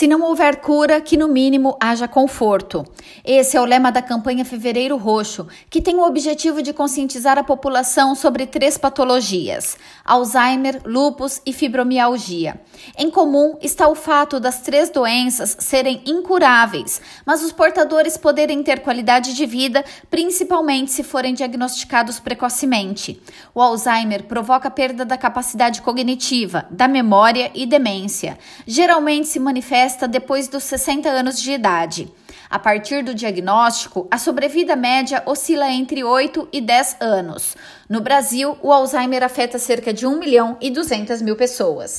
Se não houver cura, que no mínimo haja conforto. Esse é o lema da campanha Fevereiro Roxo, que tem o objetivo de conscientizar a população sobre três patologias: Alzheimer, lúpus e fibromialgia. Em comum está o fato das três doenças serem incuráveis, mas os portadores poderem ter qualidade de vida, principalmente se forem diagnosticados precocemente. O Alzheimer provoca perda da capacidade cognitiva, da memória e demência. Geralmente se manifesta depois dos 60 anos de idade. A partir do diagnóstico, a sobrevida média oscila entre 8 e 10 anos. No Brasil, o Alzheimer afeta cerca de 1 milhão e 200 mil pessoas.